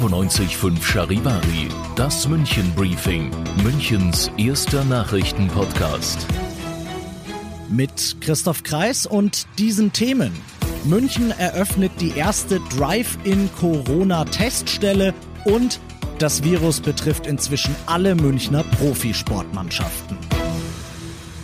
95.5 Charivari, das München Briefing, Münchens erster Nachrichtenpodcast. Mit Christoph Kreis und diesen Themen. München eröffnet die erste Drive-in-Corona-Teststelle und das Virus betrifft inzwischen alle Münchner Profisportmannschaften.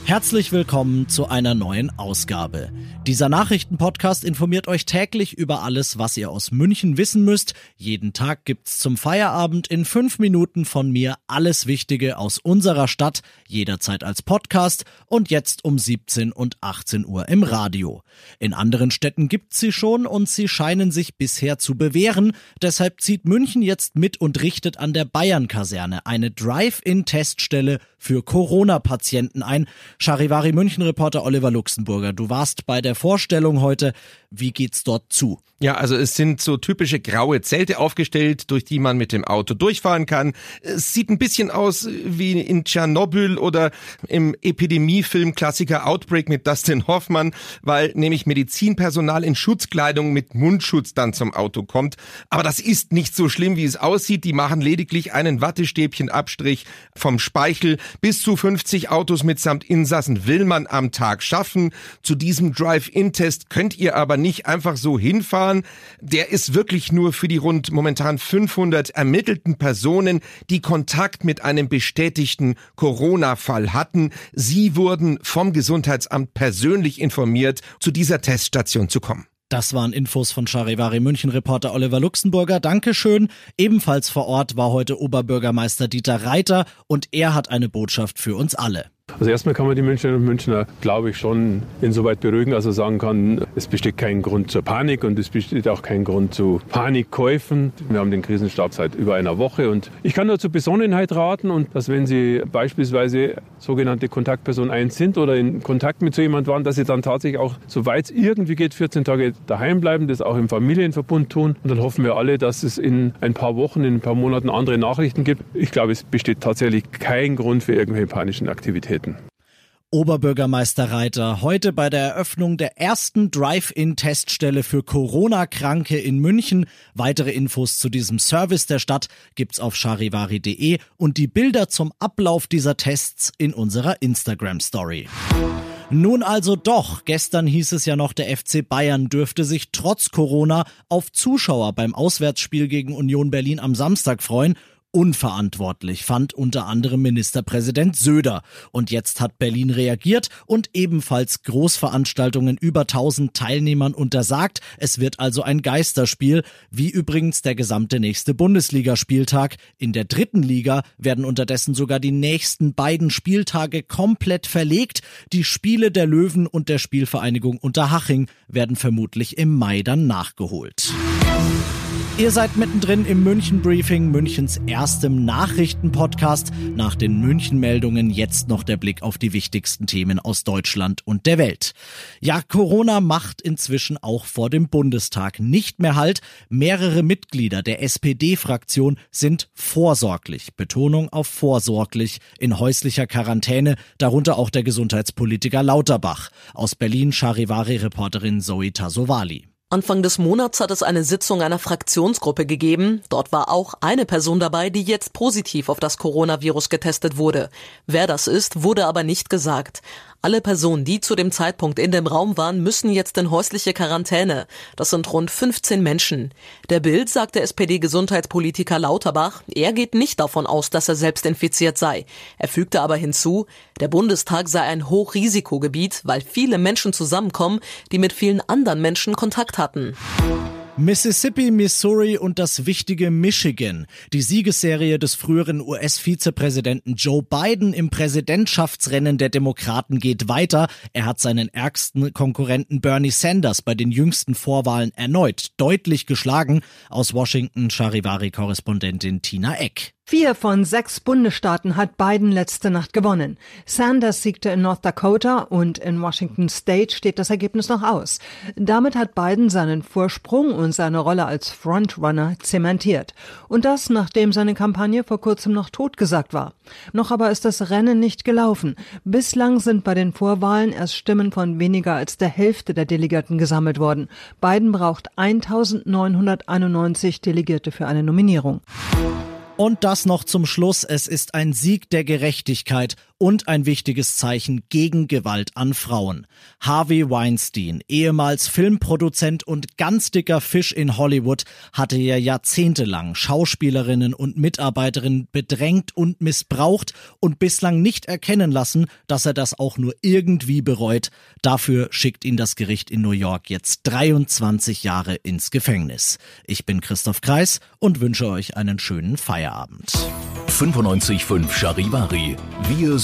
Herzlich willkommen zu einer neuen Ausgabe. Dieser Nachrichtenpodcast informiert euch täglich über alles, was ihr aus München wissen müsst. Jeden Tag gibt's zum Feierabend in fünf Minuten von mir alles Wichtige aus unserer Stadt, jederzeit als Podcast und jetzt um 17 und 18 Uhr im Radio. In anderen Städten gibt's sie schon und sie scheinen sich bisher zu bewähren. Deshalb zieht München jetzt mit und richtet an der Bayern-Kaserne eine Drive-In-Teststelle für Corona-Patienten ein. Charivari München-Reporter Oliver Luxemburger, du warst bei der Vorstellung heute. Wie geht's dort zu? Ja, also es sind so typische graue Zelte aufgestellt, durch die man mit dem Auto durchfahren kann. Es sieht ein bisschen aus wie in Tschernobyl oder im Epidemiefilm Klassiker Outbreak mit Dustin Hoffmann, weil nämlich Medizinpersonal in Schutzkleidung mit Mundschutz dann zum Auto kommt. Aber das ist nicht so schlimm, wie es aussieht. Die machen lediglich einen Wattestäbchenabstrich vom Speichel. Bis zu 50 Autos mitsamt Insassen will man am Tag schaffen. Zu diesem Drive-In-Test könnt ihr aber nicht einfach so hinfahren der ist wirklich nur für die rund momentan 500 ermittelten Personen, die Kontakt mit einem bestätigten Corona-Fall hatten. Sie wurden vom Gesundheitsamt persönlich informiert, zu dieser Teststation zu kommen. Das waren Infos von Charivari München Reporter Oliver Luxemburger. Dankeschön. Ebenfalls vor Ort war heute Oberbürgermeister Dieter Reiter und er hat eine Botschaft für uns alle. Also erstmal kann man die Münchnerinnen und Münchner, glaube ich, schon insoweit beruhigen, also sagen kann, es besteht kein Grund zur Panik und es besteht auch kein Grund zu Panikkäufen. Wir haben den Krisenstab seit über einer Woche und ich kann nur zur Besonnenheit raten und dass wenn Sie beispielsweise sogenannte Kontaktperson 1 sind oder in Kontakt mit so jemand waren, dass Sie dann tatsächlich auch, soweit es irgendwie geht, 14 Tage daheim bleiben, das auch im Familienverbund tun und dann hoffen wir alle, dass es in ein paar Wochen, in ein paar Monaten andere Nachrichten gibt. Ich glaube, es besteht tatsächlich kein Grund für irgendwelche panischen Aktivitäten. Oberbürgermeister Reiter heute bei der Eröffnung der ersten Drive-In-Teststelle für Corona-Kranke in München. Weitere Infos zu diesem Service der Stadt gibt's auf charivari.de und die Bilder zum Ablauf dieser Tests in unserer Instagram-Story. Nun also doch. Gestern hieß es ja noch, der FC Bayern dürfte sich trotz Corona auf Zuschauer beim Auswärtsspiel gegen Union Berlin am Samstag freuen unverantwortlich, fand unter anderem Ministerpräsident Söder. Und jetzt hat Berlin reagiert und ebenfalls Großveranstaltungen über 1000 Teilnehmern untersagt. Es wird also ein Geisterspiel, wie übrigens der gesamte nächste Bundesligaspieltag. In der dritten Liga werden unterdessen sogar die nächsten beiden Spieltage komplett verlegt. Die Spiele der Löwen und der Spielvereinigung Unterhaching werden vermutlich im Mai dann nachgeholt. Ihr seid mittendrin im München Briefing, Münchens erstem Nachrichtenpodcast. Nach den München-Meldungen jetzt noch der Blick auf die wichtigsten Themen aus Deutschland und der Welt. Ja, Corona macht inzwischen auch vor dem Bundestag nicht mehr Halt. Mehrere Mitglieder der SPD-Fraktion sind vorsorglich, Betonung auf vorsorglich, in häuslicher Quarantäne, darunter auch der Gesundheitspolitiker Lauterbach. Aus Berlin Charivari-Reporterin Zoe Tasovali. Anfang des Monats hat es eine Sitzung einer Fraktionsgruppe gegeben. Dort war auch eine Person dabei, die jetzt positiv auf das Coronavirus getestet wurde. Wer das ist, wurde aber nicht gesagt. Alle Personen, die zu dem Zeitpunkt in dem Raum waren, müssen jetzt in häusliche Quarantäne. Das sind rund 15 Menschen. Der Bild sagt der SPD-Gesundheitspolitiker Lauterbach, er geht nicht davon aus, dass er selbst infiziert sei. Er fügte aber hinzu, der Bundestag sei ein Hochrisikogebiet, weil viele Menschen zusammenkommen, die mit vielen anderen Menschen Kontakt hatten. Mississippi, Missouri und das wichtige Michigan. Die Siegesserie des früheren US-Vizepräsidenten Joe Biden im Präsidentschaftsrennen der Demokraten geht weiter. Er hat seinen ärgsten Konkurrenten Bernie Sanders bei den jüngsten Vorwahlen erneut deutlich geschlagen. Aus Washington Charivari-Korrespondentin Tina Eck. Vier von sechs Bundesstaaten hat Biden letzte Nacht gewonnen. Sanders siegte in North Dakota und in Washington State steht das Ergebnis noch aus. Damit hat Biden seinen Vorsprung und seine Rolle als Frontrunner zementiert. Und das, nachdem seine Kampagne vor kurzem noch totgesagt war. Noch aber ist das Rennen nicht gelaufen. Bislang sind bei den Vorwahlen erst Stimmen von weniger als der Hälfte der Delegierten gesammelt worden. Biden braucht 1991 Delegierte für eine Nominierung. Und das noch zum Schluss. Es ist ein Sieg der Gerechtigkeit und ein wichtiges Zeichen gegen Gewalt an Frauen. Harvey Weinstein, ehemals Filmproduzent und ganz dicker Fisch in Hollywood, hatte ja jahrzehntelang Schauspielerinnen und Mitarbeiterinnen bedrängt und missbraucht und bislang nicht erkennen lassen, dass er das auch nur irgendwie bereut. Dafür schickt ihn das Gericht in New York jetzt 23 Jahre ins Gefängnis. Ich bin Christoph Kreis und wünsche euch einen schönen Feierabend. 95.5 Charivari. Wir